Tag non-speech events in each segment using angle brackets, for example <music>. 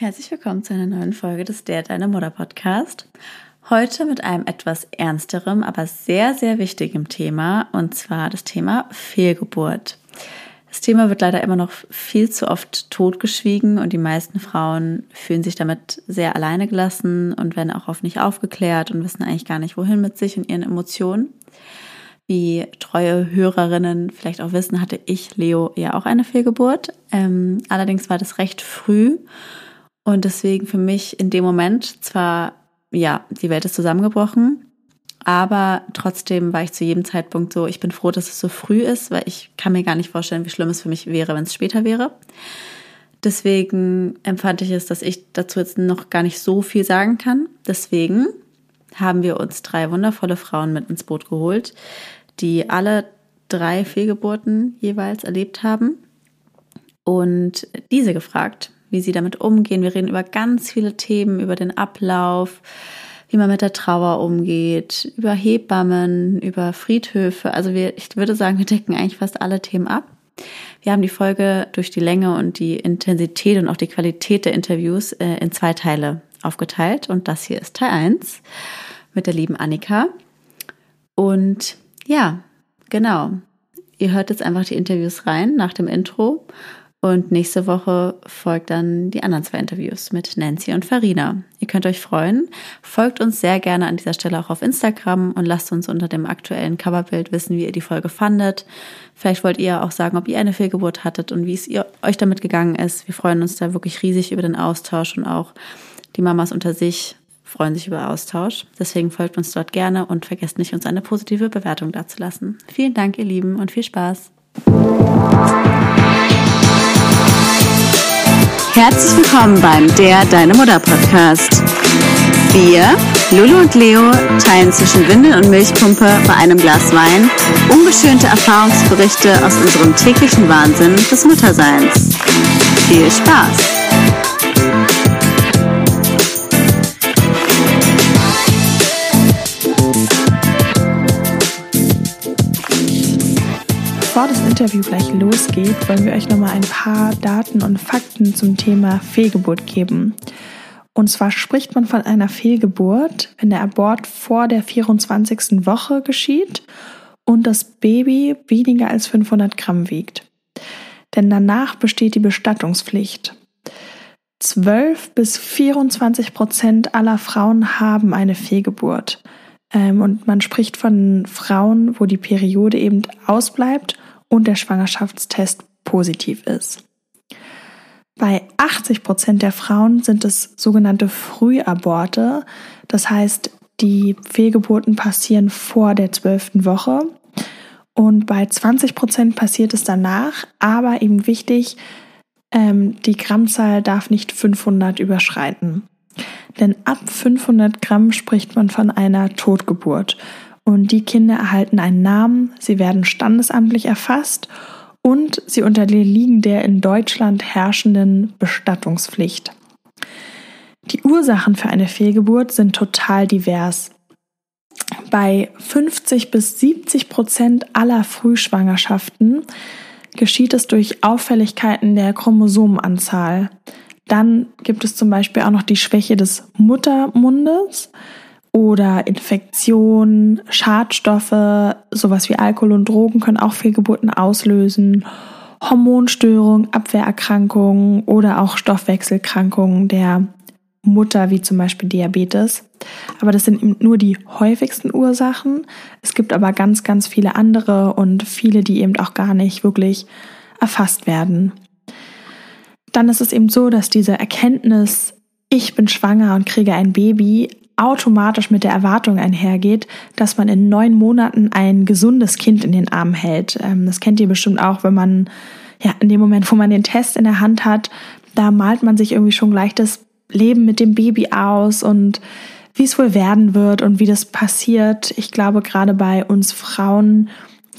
Herzlich willkommen zu einer neuen Folge des Der Deine Mutter Podcast. Heute mit einem etwas ernsterem, aber sehr, sehr wichtigem Thema und zwar das Thema Fehlgeburt. Das Thema wird leider immer noch viel zu oft totgeschwiegen und die meisten Frauen fühlen sich damit sehr alleine gelassen und werden auch oft nicht aufgeklärt und wissen eigentlich gar nicht, wohin mit sich und ihren Emotionen. Wie treue Hörerinnen vielleicht auch wissen, hatte ich, Leo, ja auch eine Fehlgeburt. Ähm, allerdings war das recht früh und deswegen für mich in dem Moment zwar, ja, die Welt ist zusammengebrochen, aber trotzdem war ich zu jedem Zeitpunkt so, ich bin froh, dass es so früh ist, weil ich kann mir gar nicht vorstellen, wie schlimm es für mich wäre, wenn es später wäre. Deswegen empfand ich es, dass ich dazu jetzt noch gar nicht so viel sagen kann. Deswegen haben wir uns drei wundervolle Frauen mit ins Boot geholt, die alle drei Fehlgeburten jeweils erlebt haben und diese gefragt, wie sie damit umgehen. Wir reden über ganz viele Themen, über den Ablauf, wie man mit der Trauer umgeht, über Hebammen, über Friedhöfe. Also wir, ich würde sagen, wir decken eigentlich fast alle Themen ab. Wir haben die Folge durch die Länge und die Intensität und auch die Qualität der Interviews äh, in zwei Teile aufgeteilt. Und das hier ist Teil 1 mit der lieben Annika. Und ja, genau. Ihr hört jetzt einfach die Interviews rein nach dem Intro und nächste Woche folgt dann die anderen zwei Interviews mit Nancy und Farina. Ihr könnt euch freuen. Folgt uns sehr gerne an dieser Stelle auch auf Instagram und lasst uns unter dem aktuellen Coverbild wissen, wie ihr die Folge fandet. Vielleicht wollt ihr auch sagen, ob ihr eine Fehlgeburt hattet und wie es ihr, euch damit gegangen ist. Wir freuen uns da wirklich riesig über den Austausch und auch die Mamas unter sich freuen sich über Austausch. Deswegen folgt uns dort gerne und vergesst nicht, uns eine positive Bewertung dazulassen. Vielen Dank, ihr Lieben, und viel Spaß. Herzlich willkommen beim Der Deine Mutter Podcast. Wir, Lulu und Leo, teilen zwischen Windel und Milchpumpe bei einem Glas Wein ungeschönte Erfahrungsberichte aus unserem täglichen Wahnsinn des Mutterseins. Viel Spaß! Bevor das Interview gleich losgeht, wollen wir euch nochmal ein paar Daten und Fakten zum Thema Fehlgeburt geben. Und zwar spricht man von einer Fehlgeburt, wenn der Abort vor der 24. Woche geschieht und das Baby weniger als 500 Gramm wiegt. Denn danach besteht die Bestattungspflicht. 12 bis 24 Prozent aller Frauen haben eine Fehlgeburt. Ähm, und man spricht von Frauen, wo die Periode eben ausbleibt und der Schwangerschaftstest positiv ist. Bei 80 Prozent der Frauen sind es sogenannte Frühaborte. Das heißt, die Fehlgeburten passieren vor der zwölften Woche. Und bei 20 Prozent passiert es danach. Aber eben wichtig, ähm, die Grammzahl darf nicht 500 überschreiten. Denn ab 500 Gramm spricht man von einer Totgeburt. Und die Kinder erhalten einen Namen, sie werden standesamtlich erfasst und sie unterliegen der in Deutschland herrschenden Bestattungspflicht. Die Ursachen für eine Fehlgeburt sind total divers. Bei 50 bis 70 Prozent aller Frühschwangerschaften geschieht es durch Auffälligkeiten der Chromosomenanzahl. Dann gibt es zum Beispiel auch noch die Schwäche des Muttermundes oder Infektionen, Schadstoffe, sowas wie Alkohol und Drogen können auch Fehlgeburten auslösen. Hormonstörungen, Abwehrerkrankungen oder auch Stoffwechselkrankungen der Mutter, wie zum Beispiel Diabetes. Aber das sind nur die häufigsten Ursachen. Es gibt aber ganz, ganz viele andere und viele, die eben auch gar nicht wirklich erfasst werden. Dann ist es eben so, dass diese Erkenntnis, ich bin schwanger und kriege ein Baby, automatisch mit der Erwartung einhergeht, dass man in neun Monaten ein gesundes Kind in den Arm hält. Ähm, das kennt ihr bestimmt auch, wenn man, ja, in dem Moment, wo man den Test in der Hand hat, da malt man sich irgendwie schon gleich das Leben mit dem Baby aus und wie es wohl werden wird und wie das passiert. Ich glaube, gerade bei uns Frauen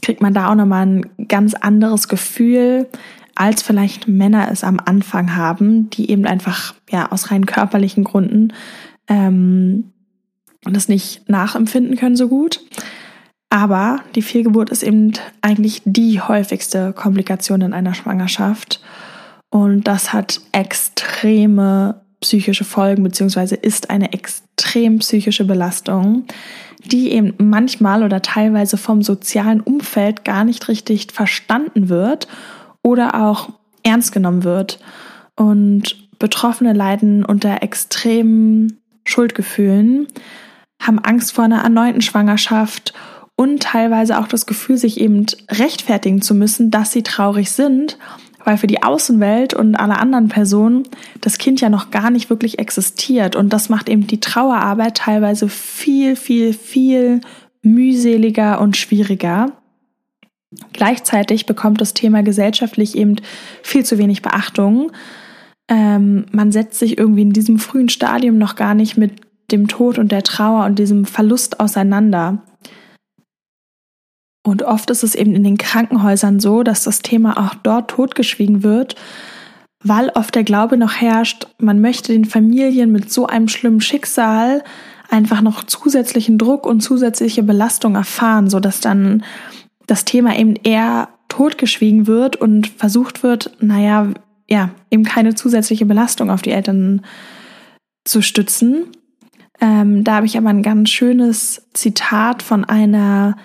kriegt man da auch nochmal ein ganz anderes Gefühl, als vielleicht Männer es am Anfang haben, die eben einfach, ja, aus rein körperlichen Gründen ähm, das nicht nachempfinden können so gut. Aber die Fehlgeburt ist eben eigentlich die häufigste Komplikation in einer Schwangerschaft. Und das hat extreme psychische Folgen beziehungsweise ist eine extrem psychische Belastung, die eben manchmal oder teilweise vom sozialen Umfeld gar nicht richtig verstanden wird oder auch ernst genommen wird. Und Betroffene leiden unter extremen Schuldgefühlen, haben Angst vor einer erneuten Schwangerschaft und teilweise auch das Gefühl, sich eben rechtfertigen zu müssen, dass sie traurig sind, weil für die Außenwelt und alle anderen Personen das Kind ja noch gar nicht wirklich existiert. Und das macht eben die Trauerarbeit teilweise viel, viel, viel mühseliger und schwieriger. Gleichzeitig bekommt das Thema gesellschaftlich eben viel zu wenig Beachtung. Ähm, man setzt sich irgendwie in diesem frühen Stadium noch gar nicht mit dem Tod und der Trauer und diesem Verlust auseinander. Und oft ist es eben in den Krankenhäusern so, dass das Thema auch dort totgeschwiegen wird, weil oft der Glaube noch herrscht, man möchte den Familien mit so einem schlimmen Schicksal einfach noch zusätzlichen Druck und zusätzliche Belastung erfahren, so dass dann das Thema eben eher totgeschwiegen wird und versucht wird, naja, ja, eben keine zusätzliche Belastung auf die Eltern zu stützen. Ähm, da habe ich aber ein ganz schönes Zitat von einer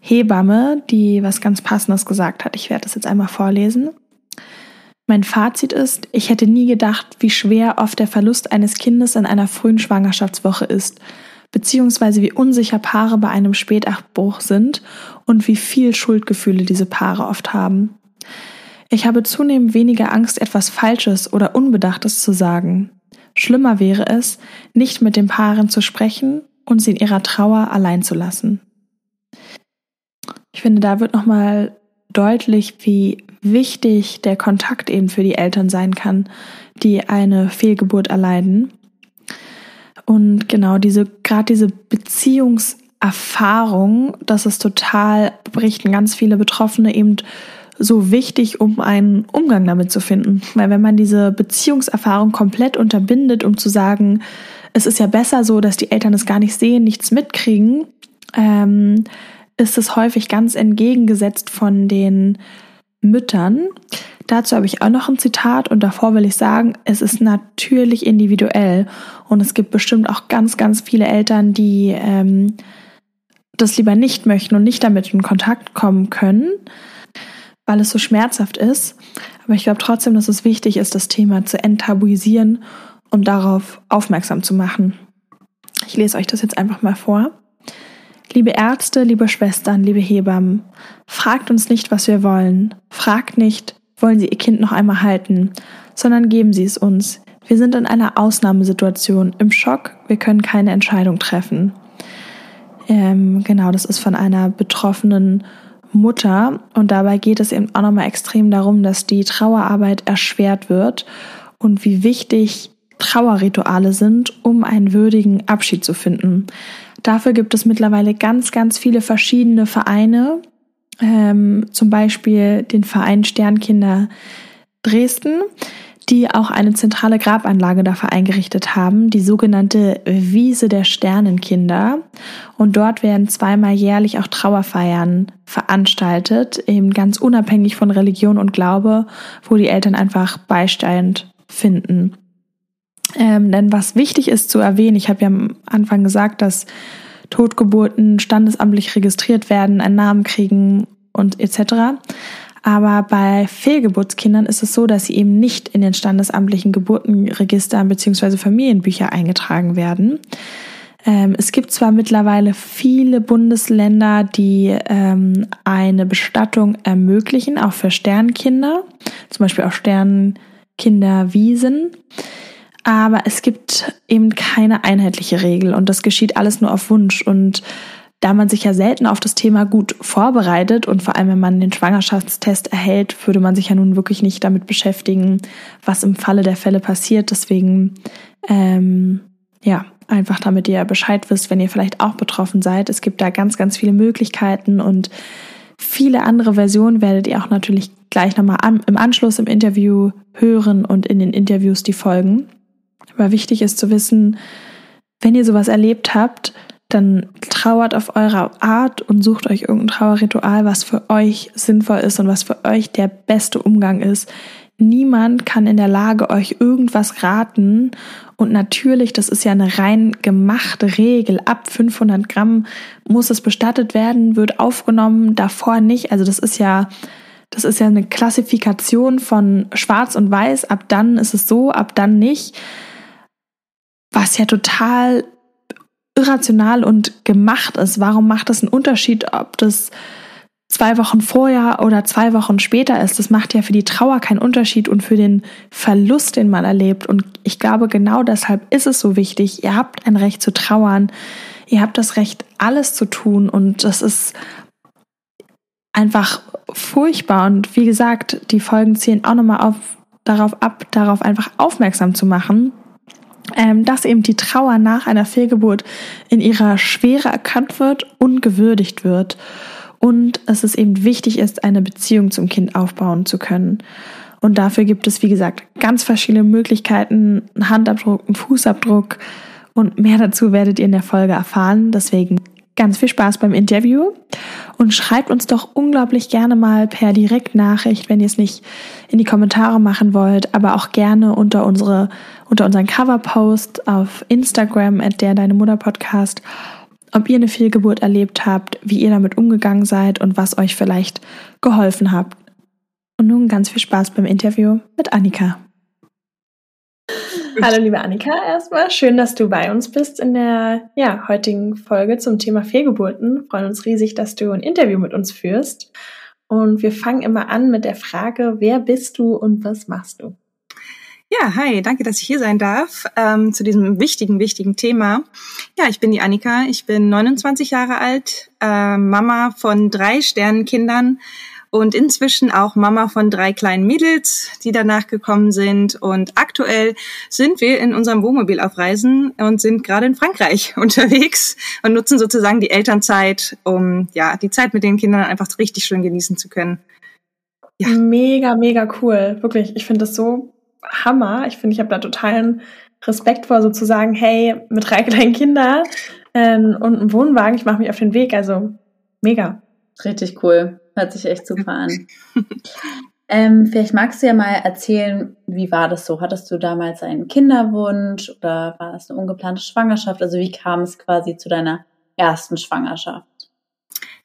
Hebamme, die was ganz Passendes gesagt hat. Ich werde das jetzt einmal vorlesen. Mein Fazit ist, ich hätte nie gedacht, wie schwer oft der Verlust eines Kindes in einer frühen Schwangerschaftswoche ist, beziehungsweise wie unsicher Paare bei einem Spätabbruch sind und wie viel Schuldgefühle diese Paare oft haben. Ich habe zunehmend weniger Angst, etwas Falsches oder Unbedachtes zu sagen. Schlimmer wäre es, nicht mit den Paaren zu sprechen und sie in ihrer Trauer allein zu lassen. Ich finde, da wird nochmal deutlich, wie wichtig der Kontakt eben für die Eltern sein kann, die eine Fehlgeburt erleiden. Und genau diese, gerade diese Beziehungserfahrung, das ist total, berichten ganz viele Betroffene eben so wichtig, um einen Umgang damit zu finden. Weil wenn man diese Beziehungserfahrung komplett unterbindet, um zu sagen, es ist ja besser so, dass die Eltern es gar nicht sehen, nichts mitkriegen, ähm, ist es häufig ganz entgegengesetzt von den Müttern. Dazu habe ich auch noch ein Zitat und davor will ich sagen, es ist natürlich individuell und es gibt bestimmt auch ganz, ganz viele Eltern, die ähm, das lieber nicht möchten und nicht damit in Kontakt kommen können, weil es so schmerzhaft ist. Aber ich glaube trotzdem, dass es wichtig ist, das Thema zu enttabuisieren und darauf aufmerksam zu machen. Ich lese euch das jetzt einfach mal vor. Liebe Ärzte, liebe Schwestern, liebe Hebammen, fragt uns nicht, was wir wollen. Fragt nicht, wollen Sie Ihr Kind noch einmal halten, sondern geben Sie es uns. Wir sind in einer Ausnahmesituation, im Schock, wir können keine Entscheidung treffen. Ähm, genau, das ist von einer betroffenen Mutter. Und dabei geht es eben auch nochmal extrem darum, dass die Trauerarbeit erschwert wird und wie wichtig Trauerrituale sind, um einen würdigen Abschied zu finden. Dafür gibt es mittlerweile ganz, ganz viele verschiedene Vereine, ähm, zum Beispiel den Verein Sternkinder Dresden, die auch eine zentrale Grabanlage dafür eingerichtet haben, die sogenannte Wiese der Sternenkinder. Und dort werden zweimal jährlich auch Trauerfeiern veranstaltet, eben ganz unabhängig von Religion und Glaube, wo die Eltern einfach Beistand finden. Ähm, denn was wichtig ist zu erwähnen, ich habe ja am Anfang gesagt, dass Totgeburten standesamtlich registriert werden, einen Namen kriegen und etc. Aber bei Fehlgeburtskindern ist es so, dass sie eben nicht in den standesamtlichen Geburtenregistern bzw. Familienbücher eingetragen werden. Ähm, es gibt zwar mittlerweile viele Bundesländer, die ähm, eine Bestattung ermöglichen, auch für Sternkinder, zum Beispiel auch Sternkinderwiesen aber es gibt eben keine einheitliche Regel und das geschieht alles nur auf Wunsch und da man sich ja selten auf das Thema gut vorbereitet und vor allem, wenn man den Schwangerschaftstest erhält, würde man sich ja nun wirklich nicht damit beschäftigen, was im Falle der Fälle passiert. Deswegen, ähm, ja, einfach damit ihr Bescheid wisst, wenn ihr vielleicht auch betroffen seid. Es gibt da ganz, ganz viele Möglichkeiten und viele andere Versionen werdet ihr auch natürlich gleich nochmal im Anschluss im Interview hören und in den Interviews, die folgen. Aber wichtig ist zu wissen, wenn ihr sowas erlebt habt, dann trauert auf eure Art und sucht euch irgendein Trauerritual, was für euch sinnvoll ist und was für euch der beste Umgang ist, niemand kann in der Lage euch irgendwas raten. Und natürlich, das ist ja eine rein gemachte Regel. Ab 500 Gramm muss es bestattet werden, wird aufgenommen, davor nicht. Also das ist ja, das ist ja eine Klassifikation von Schwarz und Weiß. Ab dann ist es so, ab dann nicht. Was ja total irrational und gemacht ist. Warum macht das einen Unterschied, ob das zwei Wochen vorher oder zwei Wochen später ist? Das macht ja für die Trauer keinen Unterschied und für den Verlust, den man erlebt. Und ich glaube, genau deshalb ist es so wichtig. Ihr habt ein Recht zu trauern. Ihr habt das Recht, alles zu tun. Und das ist einfach furchtbar. Und wie gesagt, die Folgen zielen auch nochmal auf, darauf ab, darauf einfach aufmerksam zu machen ähm, dass eben die Trauer nach einer Fehlgeburt in ihrer Schwere erkannt wird und gewürdigt wird und es eben wichtig ist, eine Beziehung zum Kind aufbauen zu können. Und dafür gibt es, wie gesagt, ganz verschiedene Möglichkeiten, einen Handabdruck, einen Fußabdruck und mehr dazu werdet ihr in der Folge erfahren. Deswegen ganz viel Spaß beim Interview und schreibt uns doch unglaublich gerne mal per Direktnachricht, wenn ihr es nicht in die Kommentare machen wollt, aber auch gerne unter unsere unter unseren Coverpost auf Instagram at der deine Mutter Podcast, ob ihr eine Fehlgeburt erlebt habt, wie ihr damit umgegangen seid und was euch vielleicht geholfen habt. Und nun ganz viel Spaß beim Interview mit Annika. Hallo liebe Annika, erstmal schön, dass du bei uns bist in der ja, heutigen Folge zum Thema Fehlgeburten. Wir freuen uns riesig, dass du ein Interview mit uns führst. Und wir fangen immer an mit der Frage, wer bist du und was machst du? Ja, hi, danke, dass ich hier sein darf ähm, zu diesem wichtigen, wichtigen Thema. Ja, ich bin die Annika, ich bin 29 Jahre alt, äh, Mama von drei Sternenkindern, und inzwischen auch Mama von drei kleinen Mädels, die danach gekommen sind. Und aktuell sind wir in unserem Wohnmobil auf Reisen und sind gerade in Frankreich <laughs> unterwegs und nutzen sozusagen die Elternzeit, um ja die Zeit mit den Kindern einfach richtig schön genießen zu können. Ja. Mega, mega cool. Wirklich, ich finde das so Hammer. Ich finde, ich habe da totalen Respekt vor, sozusagen, hey, mit drei kleinen Kindern ähm, und einem Wohnwagen, ich mache mich auf den Weg. Also mega. Richtig cool. Hört sich echt super an. <laughs> ähm, vielleicht magst du ja mal erzählen, wie war das so? Hattest du damals einen Kinderwunsch oder war das eine ungeplante Schwangerschaft? Also wie kam es quasi zu deiner ersten Schwangerschaft?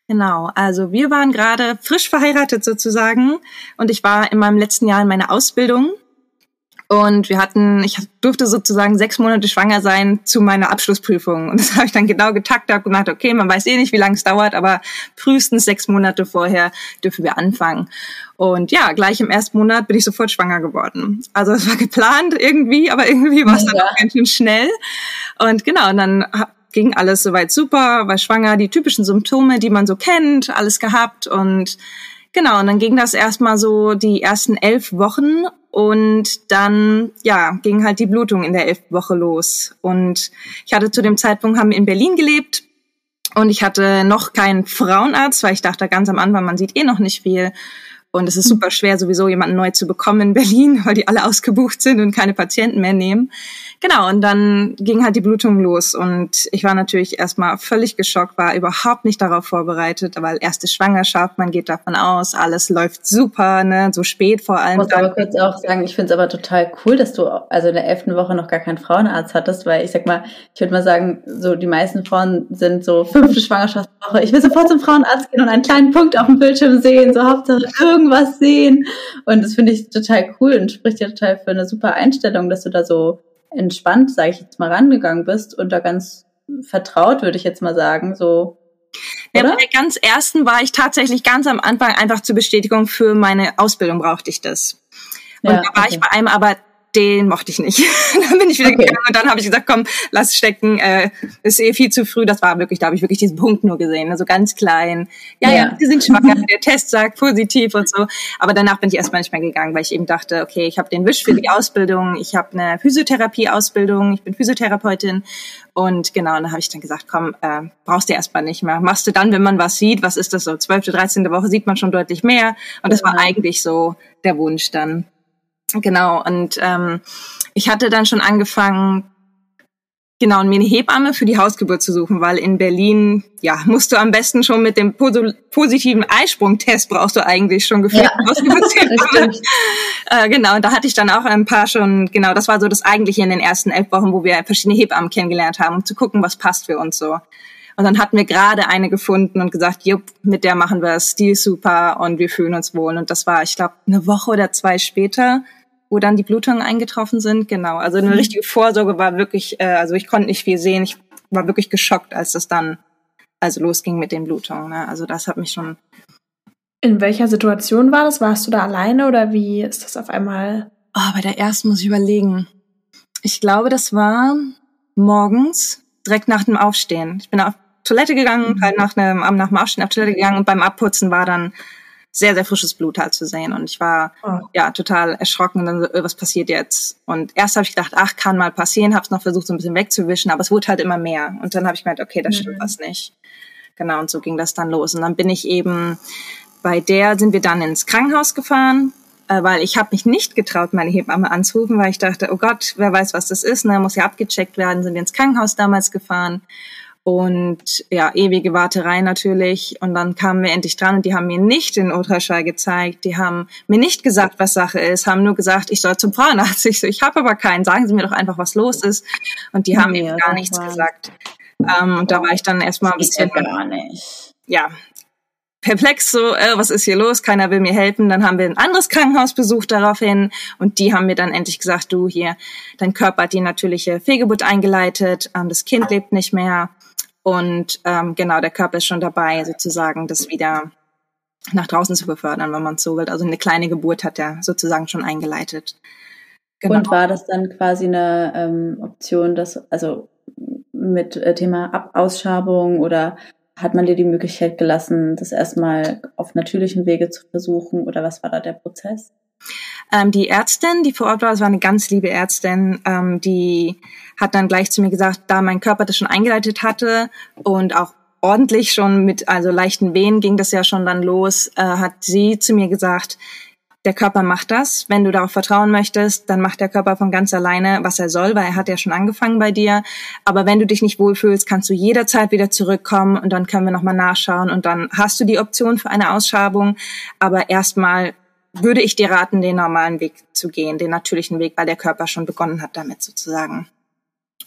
Genau, also wir waren gerade frisch verheiratet sozusagen und ich war in meinem letzten Jahr in meiner Ausbildung und wir hatten, ich durfte sozusagen sechs Monate schwanger sein zu meiner Abschlussprüfung. Und <laughs> das habe ich dann genau getaktet, habe gemacht, okay, man weiß eh nicht, wie lange es dauert, aber frühestens sechs Monate vorher dürfen wir anfangen. Und ja, gleich im ersten Monat bin ich sofort schwanger geworden. Also es war geplant irgendwie, aber irgendwie war es dann auch ganz schön schnell. Und genau, und dann ging alles soweit super, war schwanger, die typischen Symptome, die man so kennt, alles gehabt und Genau, und dann ging das erstmal so die ersten elf Wochen und dann, ja, ging halt die Blutung in der elften Woche los. Und ich hatte zu dem Zeitpunkt, haben wir in Berlin gelebt und ich hatte noch keinen Frauenarzt, weil ich dachte ganz am Anfang, man sieht eh noch nicht viel. Und es ist super schwer, sowieso jemanden neu zu bekommen in Berlin, <laughs> weil die alle ausgebucht sind und keine Patienten mehr nehmen. Genau, und dann ging halt die Blutung los. Und ich war natürlich erstmal völlig geschockt, war überhaupt nicht darauf vorbereitet, weil erste Schwangerschaft, man geht davon aus, alles läuft super, ne, so spät vor allem. Ich muss aber kurz auch sagen, ich finde es aber total cool, dass du also in der elften Woche noch gar keinen Frauenarzt hattest, weil ich sag mal, ich würde mal sagen, so die meisten Frauen sind so fünfte Schwangerschaftswoche, ich will sofort zum Frauenarzt gehen und einen kleinen Punkt auf dem Bildschirm sehen, so Hauptsache irgendwas sehen. Und das finde ich total cool und spricht ja total für eine super Einstellung, dass du da so entspannt, sage ich jetzt mal, rangegangen bist und da ganz vertraut, würde ich jetzt mal sagen, so. Ja, bei der ganz ersten war ich tatsächlich ganz am Anfang einfach zur Bestätigung für meine Ausbildung brauchte ich das. Und ja, da war okay. ich bei einem aber den mochte ich nicht. <laughs> dann bin ich wieder okay. gegangen und dann habe ich gesagt, komm, lass stecken, äh, ist eh viel zu früh. Das war wirklich, da habe ich wirklich diesen Punkt nur gesehen, also ganz klein. Ja, ja, ja sind schwanger, der Test sagt positiv und so. Aber danach bin ich erstmal nicht mehr gegangen, weil ich eben dachte, okay, ich habe den Wisch für die Ausbildung, ich habe eine Physiotherapie-Ausbildung, ich bin Physiotherapeutin und genau, und dann habe ich dann gesagt, komm, äh, brauchst du erstmal nicht mehr. Machst du dann, wenn man was sieht, was ist das so, 12., 13. Woche sieht man schon deutlich mehr. Und das war eigentlich so der Wunsch dann. Genau, und ähm, ich hatte dann schon angefangen, Genau, mir eine Hebamme für die Hausgeburt zu suchen, weil in Berlin, ja, musst du am besten schon mit dem positiven Eisprungtest brauchst du eigentlich schon gefühlt ja. Hausgeburtshebamme. <laughs> äh, genau, und da hatte ich dann auch ein paar schon, genau, das war so das eigentliche in den ersten elf Wochen, wo wir verschiedene Hebammen kennengelernt haben, um zu gucken, was passt für uns so. Und dann hatten wir gerade eine gefunden und gesagt, jupp, mit der machen wir es, die ist super und wir fühlen uns wohl. Und das war, ich glaube, eine Woche oder zwei später wo dann die Blutungen eingetroffen sind. Genau, also eine mhm. richtige Vorsorge war wirklich, äh, also ich konnte nicht viel sehen. Ich war wirklich geschockt, als das dann also losging mit den Blutungen. Ne? Also das hat mich schon. In welcher Situation war das? Warst du da alleine oder wie ist das auf einmal? Oh, bei der ersten muss ich überlegen. Ich glaube, das war morgens, direkt nach dem Aufstehen. Ich bin auf Toilette gegangen, mhm. halt nach, einem, nach dem Aufstehen auf Toilette gegangen und beim Abputzen war dann sehr, sehr frisches Blut halt zu sehen. Und ich war oh. ja total erschrocken und dann so, äh, was passiert jetzt? Und erst habe ich gedacht, ach, kann mal passieren, habe es noch versucht, so ein bisschen wegzuwischen, aber es wurde halt immer mehr. Und dann habe ich gemerkt, okay, da stimmt mhm. was nicht. Genau, und so ging das dann los. Und dann bin ich eben, bei der sind wir dann ins Krankenhaus gefahren, äh, weil ich habe mich nicht getraut, meine Hebamme anzurufen, weil ich dachte, oh Gott, wer weiß, was das ist, ne, muss ja abgecheckt werden, sind wir ins Krankenhaus damals gefahren und ja, ewige Warterei natürlich. Und dann kamen wir endlich dran und die haben mir nicht den Ultraschall gezeigt. Die haben mir nicht gesagt, was Sache ist, haben nur gesagt, ich soll zum Frauenarzt. <laughs> Ich so, ich habe aber keinen. Sagen Sie mir doch einfach, was los ist. Und die haben mir gar nichts gesagt. Ähm, und da war ich dann erstmal ein bisschen. Gar nicht. Ja, perplex so, äh, was ist hier los? Keiner will mir helfen. Dann haben wir ein anderes Krankenhaus besucht daraufhin und die haben mir dann endlich gesagt, du hier, dein Körper hat die natürliche Fehlgeburt eingeleitet, ähm, das Kind lebt nicht mehr und ähm, genau, der Körper ist schon dabei, sozusagen das wieder nach draußen zu befördern, wenn man so will. Also eine kleine Geburt hat er sozusagen schon eingeleitet. Genau. Und war das dann quasi eine ähm, Option, dass, also mit äh, Thema Ab Ausschabung oder hat man dir die Möglichkeit gelassen, das erstmal auf natürlichem Wege zu versuchen oder was war da der Prozess? Ähm, die Ärztin, die vor Ort war, das war eine ganz liebe Ärztin, ähm, die hat dann gleich zu mir gesagt, da mein Körper das schon eingeleitet hatte und auch ordentlich schon mit also leichten Wehen ging das ja schon dann los, äh, hat sie zu mir gesagt, der Körper macht das. Wenn du darauf vertrauen möchtest, dann macht der Körper von ganz alleine, was er soll, weil er hat ja schon angefangen bei dir. Aber wenn du dich nicht wohlfühlst, kannst du jederzeit wieder zurückkommen und dann können wir nochmal nachschauen und dann hast du die Option für eine Ausschabung. Aber erstmal würde ich dir raten, den normalen Weg zu gehen, den natürlichen Weg, weil der Körper schon begonnen hat damit sozusagen.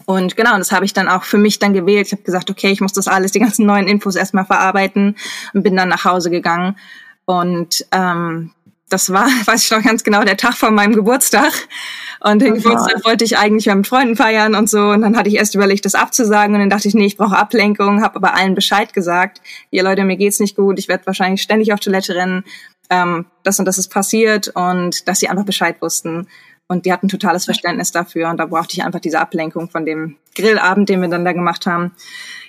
Und genau, das habe ich dann auch für mich dann gewählt. Ich habe gesagt, okay, ich muss das alles, die ganzen neuen Infos erstmal verarbeiten und bin dann nach Hause gegangen. Und ähm, das war, <laughs> weiß ich noch ganz genau, der Tag von meinem Geburtstag. Und den oh Geburtstag wollte ich eigentlich mit Freunden feiern und so. Und dann hatte ich erst überlegt, das abzusagen. Und dann dachte ich, nee, ich brauche Ablenkung, habe aber allen Bescheid gesagt. Ihr Leute, mir geht's nicht gut, ich werde wahrscheinlich ständig auf Toilette rennen ähm, das und das ist passiert und dass sie einfach Bescheid wussten. Und die hatten totales Verständnis dafür. Und da brauchte ich einfach diese Ablenkung von dem Grillabend, den wir dann da gemacht haben.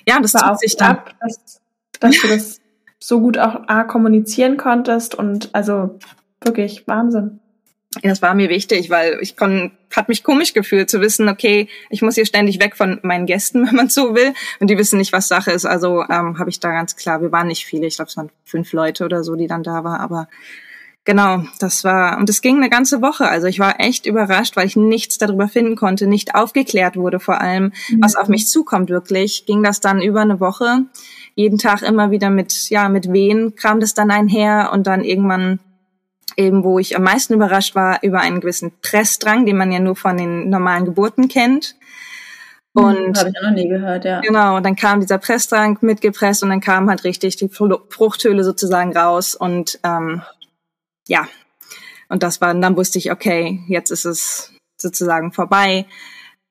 Ja, das war auch sich dann. Ab, dass, dass du das so gut auch A, kommunizieren konntest und also wirklich Wahnsinn. Das war mir wichtig, weil ich kon, hat mich komisch gefühlt zu wissen, okay, ich muss hier ständig weg von meinen Gästen, <laughs> wenn man so will, und die wissen nicht, was Sache ist. Also ähm, habe ich da ganz klar, wir waren nicht viele, ich glaube, es waren fünf Leute oder so, die dann da waren, aber genau, das war und es ging eine ganze Woche. Also ich war echt überrascht, weil ich nichts darüber finden konnte, nicht aufgeklärt wurde, vor allem, mhm. was auf mich zukommt. Wirklich ging das dann über eine Woche, jeden Tag immer wieder mit ja mit Wehen kam das dann einher und dann irgendwann eben wo ich am meisten überrascht war über einen gewissen Pressdrang, den man ja nur von den normalen Geburten kennt. Hm, und habe ich noch nie gehört, ja. Genau, und dann kam dieser Pressdrang mitgepresst und dann kam halt richtig die Fruchthöhle sozusagen raus und ähm, ja, und das war, und dann wusste ich, okay, jetzt ist es sozusagen vorbei.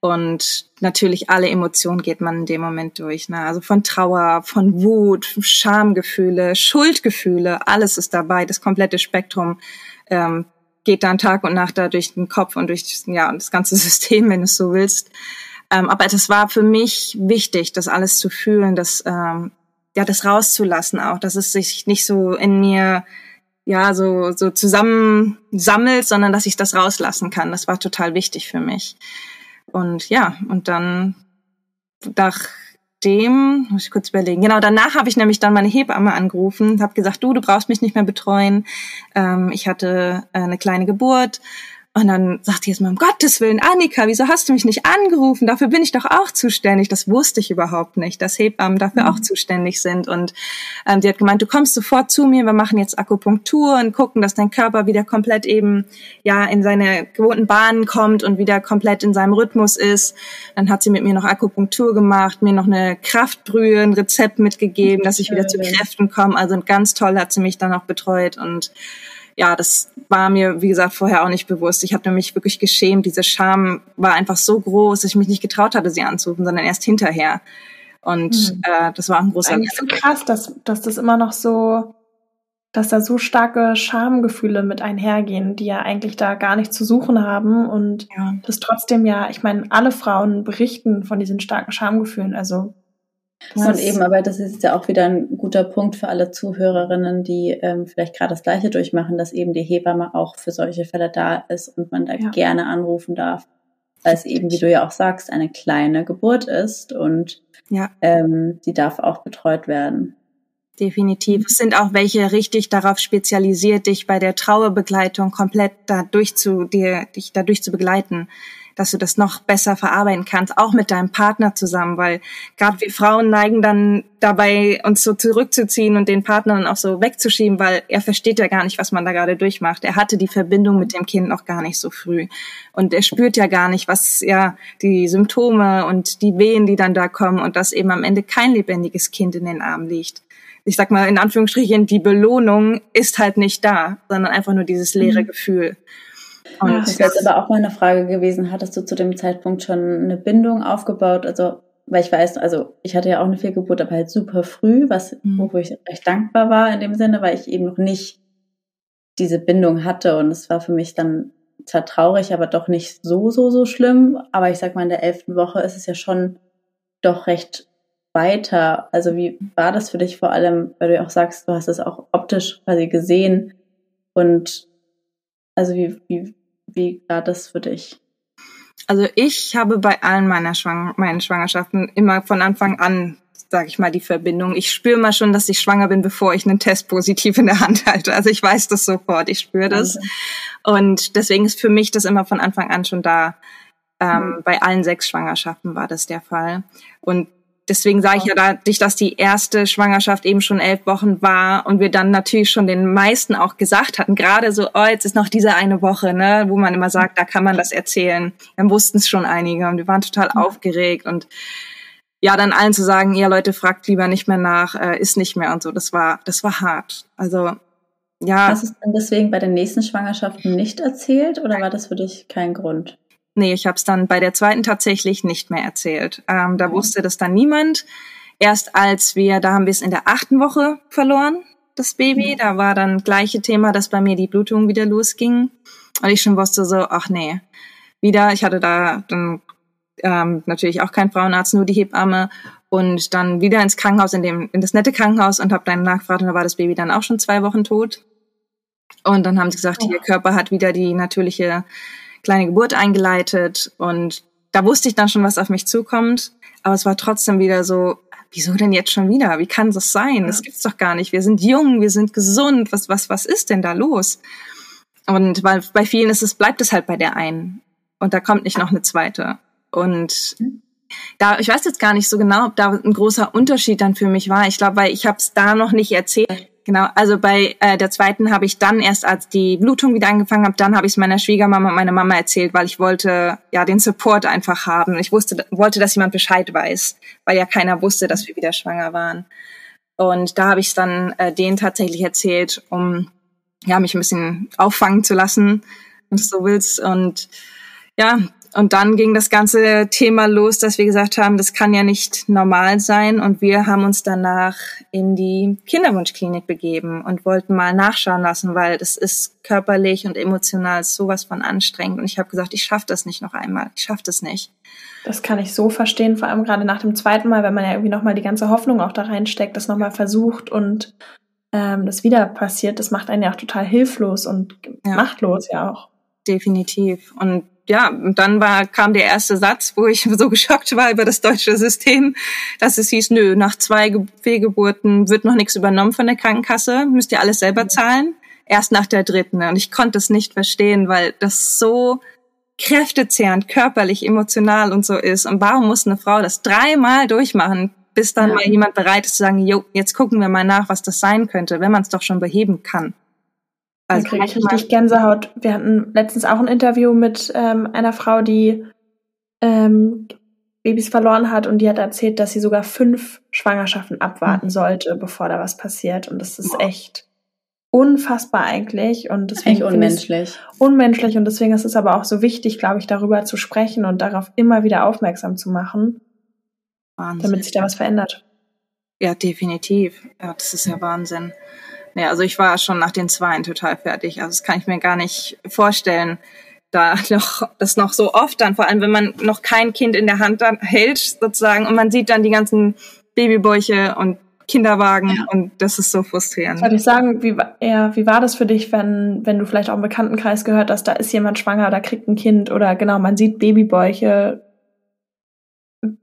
Und natürlich alle Emotionen geht man in dem Moment durch. Ne? Also von Trauer, von Wut, Schamgefühle, Schuldgefühle, alles ist dabei. Das komplette Spektrum ähm, geht dann Tag und Nacht da durch den Kopf und durch ja, das ganze <laughs> System, wenn du es so willst. Ähm, aber das war für mich wichtig, das alles zu fühlen, das, ähm, ja, das rauszulassen auch, dass es sich nicht so in mir ja so so zusammensammelt, sondern dass ich das rauslassen kann. Das war total wichtig für mich. Und ja, und dann nachdem, muss ich kurz überlegen, genau, danach habe ich nämlich dann meine Hebamme angerufen, habe gesagt, du, du brauchst mich nicht mehr betreuen. Ähm, ich hatte äh, eine kleine Geburt Und dann sagt die jetzt mal, um Gottes Willen, Annika, wieso hast du mich nicht angerufen? Dafür bin ich doch auch zuständig. Das wusste ich überhaupt nicht, dass Hebammen dafür mhm. auch zuständig sind. Und ähm, die hat gemeint, du kommst sofort zu mir, wir machen jetzt Akupunktur und gucken, dass dein Körper wieder komplett eben ja in seine gewohnten Bahnen kommt und wieder komplett in seinem Rhythmus ist. Dann hat sie mit mir noch Akupunktur gemacht, mir noch eine Kraftbrühe, ein Rezept mitgegeben, dass ich wieder zu Kräften komme. Also ganz toll hat sie mich dann auch betreut und ja, das war mir, wie gesagt, vorher auch nicht bewusst. Ich habe mich wirklich geschämt. Diese Scham war einfach so groß, dass ich mich nicht getraut hatte, sie anzurufen, sondern erst hinterher. Und mhm. äh, das war ein großer. Eigentlich so krass, dass, dass das immer noch so, dass da so starke Schamgefühle mit einhergehen, die ja eigentlich da gar nicht zu suchen haben und ja. das trotzdem ja, ich meine, alle Frauen berichten von diesen starken Schamgefühlen. Also und eben, aber das ist ja auch wieder ein guter Punkt für alle Zuhörerinnen, die ähm, vielleicht gerade das Gleiche durchmachen, dass eben die Hebamme auch für solche Fälle da ist und man da ja. gerne anrufen darf, weil es eben, wie du ja auch sagst, eine kleine Geburt ist und ja. ähm, die darf auch betreut werden. Definitiv. Es sind auch welche richtig darauf spezialisiert, dich bei der Trauerbegleitung komplett dadurch zu dir, dich dadurch zu begleiten dass du das noch besser verarbeiten kannst, auch mit deinem Partner zusammen, weil gerade wir Frauen neigen dann dabei, uns so zurückzuziehen und den Partner dann auch so wegzuschieben, weil er versteht ja gar nicht, was man da gerade durchmacht. Er hatte die Verbindung mit dem Kind noch gar nicht so früh und er spürt ja gar nicht, was ja die Symptome und die Wehen, die dann da kommen und dass eben am Ende kein lebendiges Kind in den Armen liegt ich sag mal in Anführungsstrichen, die Belohnung ist halt nicht da, sondern einfach nur dieses leere mhm. Gefühl. Und ja, das wäre jetzt aber auch mal eine Frage gewesen, hattest du zu dem Zeitpunkt schon eine Bindung aufgebaut? Also, weil ich weiß, also ich hatte ja auch eine Fehlgeburt, aber halt super früh, was, mhm. wo ich recht dankbar war in dem Sinne, weil ich eben noch nicht diese Bindung hatte und es war für mich dann zwar traurig, aber doch nicht so, so, so schlimm. Aber ich sag mal, in der elften Woche ist es ja schon doch recht weiter. Also wie war das für dich vor allem, weil du ja auch sagst, du hast es auch optisch quasi gesehen und also wie, wie, wie war das für dich? Also ich habe bei allen meiner Schwang meinen Schwangerschaften immer von Anfang an, sage ich mal, die Verbindung. Ich spüre mal schon, dass ich schwanger bin, bevor ich einen Test positiv in der Hand halte. Also ich weiß das sofort, ich spüre das. Und deswegen ist für mich das immer von Anfang an schon da. Ähm, mhm. Bei allen sechs Schwangerschaften war das der Fall. Und deswegen sage ich ja dadurch, dass die erste Schwangerschaft eben schon elf Wochen war und wir dann natürlich schon den meisten auch gesagt hatten, gerade so, oh, jetzt ist noch diese eine Woche, ne, wo man immer sagt, da kann man das erzählen. Dann wussten es schon einige und wir waren total mhm. aufgeregt und ja, dann allen zu sagen, ja Leute, fragt lieber nicht mehr nach, äh, ist nicht mehr und so, das war, das war hart. Also ja. Hast du es dann deswegen bei den nächsten Schwangerschaften nicht erzählt oder war das für dich kein Grund? Nee, ich habe es dann bei der zweiten tatsächlich nicht mehr erzählt. Ähm, da mhm. wusste das dann niemand. Erst als wir, da haben wir es in der achten Woche verloren, das Baby. Mhm. Da war dann gleiche Thema, dass bei mir die Blutung wieder losging. Und ich schon wusste so, ach nee, wieder. Ich hatte da dann ähm, natürlich auch keinen Frauenarzt, nur die Hebamme. Und dann wieder ins Krankenhaus, in, dem, in das nette Krankenhaus und habe dann nachgefragt und da war das Baby dann auch schon zwei Wochen tot. Und dann haben sie gesagt, oh. ihr Körper hat wieder die natürliche kleine Geburt eingeleitet und da wusste ich dann schon, was auf mich zukommt. Aber es war trotzdem wieder so, wieso denn jetzt schon wieder? Wie kann das sein? Das gibt's doch gar nicht. Wir sind jung, wir sind gesund. Was, was, was ist denn da los? Und weil bei vielen ist es, bleibt es halt bei der einen. Und da kommt nicht noch eine zweite. Und da, ich weiß jetzt gar nicht so genau, ob da ein großer Unterschied dann für mich war. Ich glaube, weil ich habe es da noch nicht erzählt. Genau, also bei äh, der zweiten habe ich dann erst, als die Blutung wieder angefangen habe, dann habe ich es meiner Schwiegermama und meiner Mama erzählt, weil ich wollte ja den Support einfach haben. Ich wusste, wollte, dass jemand Bescheid weiß, weil ja keiner wusste, dass wir wieder schwanger waren. Und da habe ich es dann äh, denen tatsächlich erzählt, um ja mich ein bisschen auffangen zu lassen, wenn du so willst. Und ja, und dann ging das ganze Thema los, dass wir gesagt haben, das kann ja nicht normal sein. Und wir haben uns danach in die Kinderwunschklinik begeben und wollten mal nachschauen lassen, weil das ist körperlich und emotional sowas von anstrengend. Und ich habe gesagt, ich schaffe das nicht noch einmal. Ich schaffe das nicht. Das kann ich so verstehen, vor allem gerade nach dem zweiten Mal, wenn man ja irgendwie nochmal die ganze Hoffnung auch da reinsteckt, das nochmal versucht und ähm, das wieder passiert, das macht einen ja auch total hilflos und ja. machtlos ja auch. Definitiv. Und ja, und dann war, kam der erste Satz, wo ich <laughs> so geschockt war über das deutsche System, dass es hieß, nö, nach zwei Fehlgeburten wird noch nichts übernommen von der Krankenkasse, müsst ihr alles selber zahlen. erst nach der dritten. Und ich konnte es nicht verstehen, weil das so kräftezehrend, körperlich, emotional und so ist. Und warum muss eine Frau das dreimal durchmachen, bis dann ja. mal jemand bereit ist zu sagen, jo, jetzt gucken wir mal nach, was das sein könnte, wenn man es doch schon beheben kann. Also kriege ich richtig Gänsehaut. Wir hatten letztens auch ein Interview mit ähm, einer Frau, die ähm, Babys verloren hat und die hat erzählt, dass sie sogar fünf Schwangerschaften abwarten mhm. sollte, bevor da was passiert. Und das ist echt unfassbar eigentlich. Und deswegen unmenschlich. Unmenschlich. Und deswegen ist es aber auch so wichtig, glaube ich, darüber zu sprechen und darauf immer wieder aufmerksam zu machen. Wahnsinn. Damit sich da was verändert. Ja, definitiv. Ja, das ist ja Wahnsinn. Ja, also ich war schon nach den Zweien total fertig. Also das kann ich mir gar nicht vorstellen, da <laughs> noch das noch so oft dann, vor allem wenn man noch kein Kind in der Hand dann hält sozusagen und man sieht dann die ganzen Babybäuche und Kinderwagen ja. und das ist so frustrierend. Soll ich sagen, wie, ja, wie war das für dich, wenn, wenn du vielleicht auch im Bekanntenkreis gehört hast, da ist jemand schwanger oder kriegt ein Kind oder genau, man sieht Babybäuche.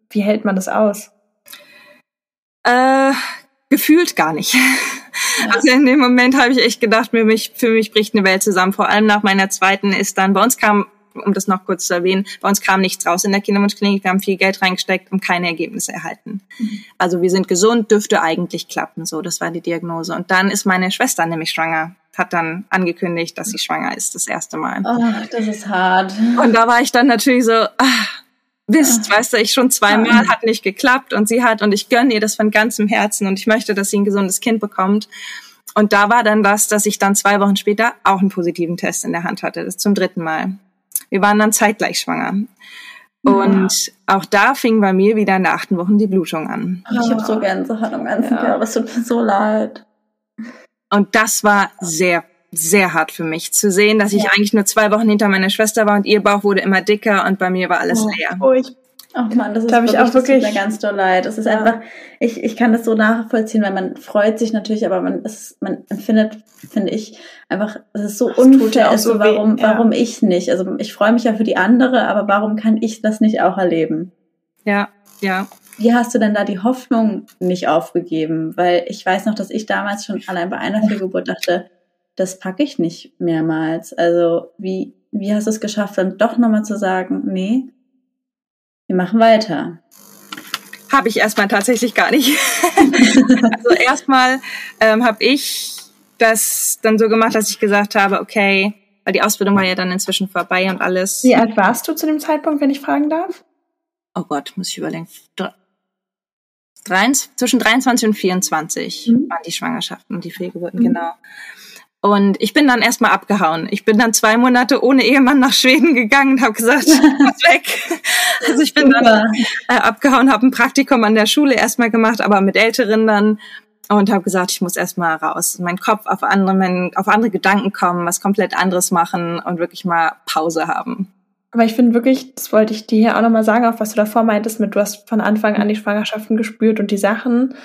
Wie hält man das aus? Äh, gefühlt gar nicht. <laughs> <laughs> Also in dem Moment habe ich echt gedacht, für mich, für mich bricht eine Welt zusammen. Vor allem nach meiner zweiten ist dann, bei uns kam, um das noch kurz zu erwähnen, bei uns kam nichts raus in der Kinderwunschklinik. Wir haben viel Geld reingesteckt und keine Ergebnisse erhalten. Mhm. Also wir sind gesund, dürfte eigentlich klappen. So, das war die Diagnose. Und dann ist meine Schwester nämlich schwanger hat dann angekündigt, dass sie schwanger ist, das erste Mal. Oh, das ist hart. Und da war ich dann natürlich so, ach, Mist, weißt du, ich schon zweimal hat nicht geklappt und sie hat und ich gönne ihr das von ganzem Herzen und ich möchte, dass sie ein gesundes Kind bekommt. Und da war dann das, dass ich dann zwei Wochen später auch einen positiven Test in der Hand hatte, das zum dritten Mal. Wir waren dann zeitgleich schwanger. Und ja. auch da fing bei mir wieder in der achten Woche die Blutung an. Ich habe so Gänsehaut am ganzen ja. Körper, es tut mir so leid. Und das war sehr sehr hart für mich zu sehen, dass ich ja. eigentlich nur zwei Wochen hinter meiner Schwester war und ihr Bauch wurde immer dicker und bei mir war alles oh, leer. Oh, ich Ach man, das ist da wirklich, ich auch wirklich mir ganz doll leid. Es ist ja. einfach, ich, ich kann das so nachvollziehen, weil man freut sich natürlich, aber man ist, man empfindet, finde ich, einfach, es ist so das unfair, so warum, ja. warum ich nicht. Also ich freue mich ja für die andere, aber warum kann ich das nicht auch erleben? Ja, ja. Wie hast du denn da die Hoffnung nicht aufgegeben? Weil ich weiß noch, dass ich damals schon allein bei einer Fehlgeburt dachte, das packe ich nicht mehrmals. Also wie, wie hast du es geschafft, dann doch nochmal zu sagen, nee, wir machen weiter? Habe ich erstmal tatsächlich gar nicht. <laughs> also erstmal ähm, habe ich das dann so gemacht, dass ich gesagt habe, okay, weil die Ausbildung war ja dann inzwischen vorbei und alles. Wie alt warst du zu dem Zeitpunkt, wenn ich fragen darf? Oh Gott, muss ich überlegen. Drei, zwischen 23 und 24 mhm. waren die Schwangerschaften und die Fehlgeburten, mhm. genau. Und ich bin dann erstmal abgehauen. Ich bin dann zwei Monate ohne Ehemann nach Schweden gegangen und habe gesagt, ich <laughs> muss weg. Also ich bin dann äh, abgehauen, habe ein Praktikum an der Schule erstmal gemacht, aber mit Älteren dann und habe gesagt, ich muss erstmal raus, meinen Kopf auf andere, mein, auf andere Gedanken kommen, was komplett anderes machen und wirklich mal Pause haben. Aber ich finde wirklich, das wollte ich dir hier auch nochmal sagen, auf was du davor meintest, mit du hast von Anfang an die Schwangerschaften gespürt und die Sachen,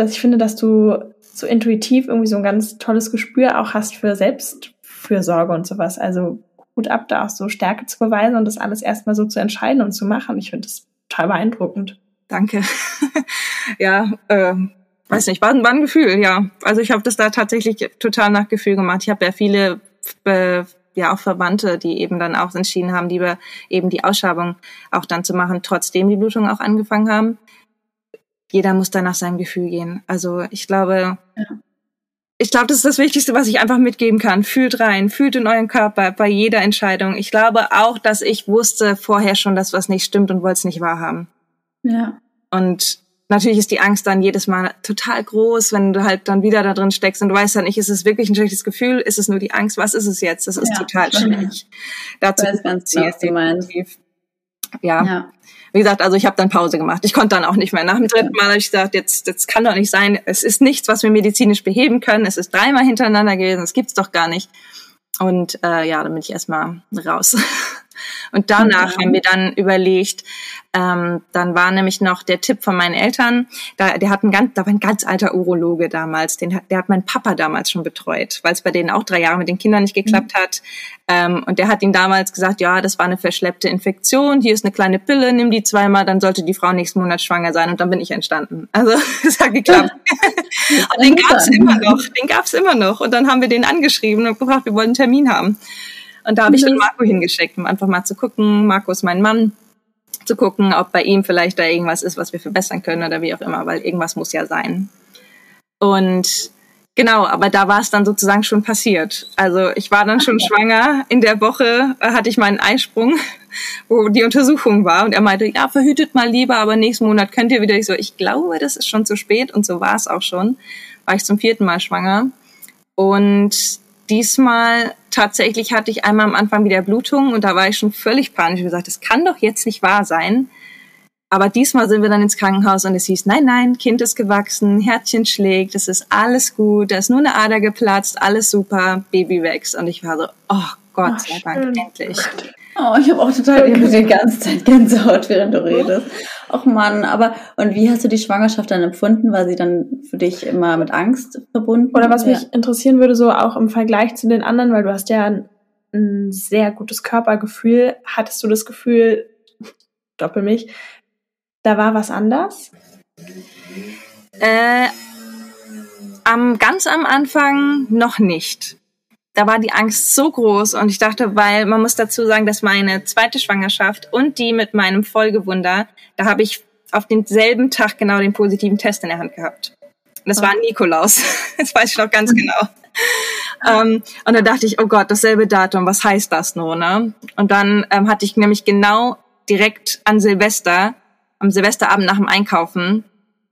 dass ich finde, dass du so intuitiv irgendwie so ein ganz tolles Gespür auch hast für Selbstfürsorge und sowas. Also gut ab, da auch so Stärke zu beweisen und das alles erstmal so zu entscheiden und zu machen. Ich finde das total beeindruckend. Danke. <laughs> ja, äh, weiß nicht, war, war ein Gefühl, ja. Also ich habe das da tatsächlich total nach Gefühl gemacht. Ich habe ja viele äh, ja auch Verwandte, die eben dann auch entschieden haben, lieber eben die Ausschabung auch dann zu machen, trotzdem die Blutung auch angefangen haben jeder muss da nach seinem Gefühl gehen. Also ich glaube, ja. ich glaube, das ist das Wichtigste, was ich einfach mitgeben kann. Fühlt rein, fühlt in euren Körper bei jeder Entscheidung. Ich glaube auch, dass ich wusste vorher schon, dass was nicht stimmt und wollte es nicht wahrhaben. Ja. Und natürlich ist die Angst dann jedes Mal total groß, wenn du halt dann wieder da drin steckst und du weißt dann nicht, ist es wirklich ein schlechtes Gefühl, ist es nur die Angst, was ist es jetzt? Das ist ja, total schwierig. Dazu ich weiß ganz genau, was du meinst. Ja. ja wie gesagt, also ich habe dann Pause gemacht. Ich konnte dann auch nicht mehr. Nach dem dritten Mal habe ich gesagt, jetzt, jetzt kann doch nicht sein. Es ist nichts, was wir medizinisch beheben können. Es ist dreimal hintereinander gewesen. Das gibt's doch gar nicht. Und äh, ja, dann bin ich erstmal raus. <laughs> Und danach okay. haben wir dann überlegt, ähm, dann war nämlich noch der Tipp von meinen Eltern, da, der hat ein ganz, da war ein ganz alter Urologe damals, den hat, der hat mein Papa damals schon betreut, weil es bei denen auch drei Jahre mit den Kindern nicht geklappt mhm. hat. Ähm, und der hat ihm damals gesagt, ja, das war eine verschleppte Infektion, hier ist eine kleine Pille, nimm die zweimal, dann sollte die Frau nächsten Monat schwanger sein und dann bin ich entstanden. <laughs> Also es hat geklappt. <laughs> und den gab's immer noch, den gab's immer noch. Und dann haben wir den angeschrieben und gefragt, wir wollen einen Termin haben. Und da habe ich dann Marco hingeschickt, um einfach mal zu gucken. Marco ist mein Mann zu gucken, ob bei ihm vielleicht da irgendwas ist, was wir verbessern können oder wie auch immer, weil irgendwas muss ja sein. Und genau, aber da war es dann sozusagen schon passiert. Also ich war dann schon okay. schwanger. In der Woche hatte ich meinen Eisprung, <laughs> wo die Untersuchung war. Und er meinte, ja, verhütet mal lieber, aber nächsten Monat könnt ihr wieder. Ich so, ich glaube, das ist schon zu spät. Und so war es auch schon. War ich zum vierten Mal schwanger. Und diesmal tatsächlich hatte ich einmal am Anfang wieder Blutung und da war ich schon völlig panisch und gesagt, das kann doch jetzt nicht wahr sein. Aber diesmal sind wir dann ins Krankenhaus und es hieß, nein, nein, Kind ist gewachsen, Herzchen schlägt, es ist alles gut, da ist nur eine Ader geplatzt, alles super, Baby wächst. Und ich war so, oh Gott oh, sei Dank, endlich. Oh, ich habe auch total die ganze Zeit Gänsehaut, während du redest. Och Mann, aber und wie hast du die Schwangerschaft dann empfunden? War sie dann für dich immer mit Angst verbunden? Oder was ja. mich interessieren würde, so auch im Vergleich zu den anderen, weil du hast ja ein, ein sehr gutes Körpergefühl. Hattest du das Gefühl, <laughs> doppel mich, da war was anders? Äh, am, ganz am Anfang noch nicht da war die Angst so groß und ich dachte, weil man muss dazu sagen, dass meine zweite Schwangerschaft und die mit meinem Folgewunder, da habe ich auf denselben Tag genau den positiven Test in der Hand gehabt. das oh. war Nikolaus. <laughs> Das weiß ich noch ganz genau. ähm, und da dachte ich, oh Gott, dasselbe Datum, was heißt das nur, ne? Und dann ähm, hatte ich nämlich genau direkt an Silvester, am Silvesterabend nach dem Einkaufen,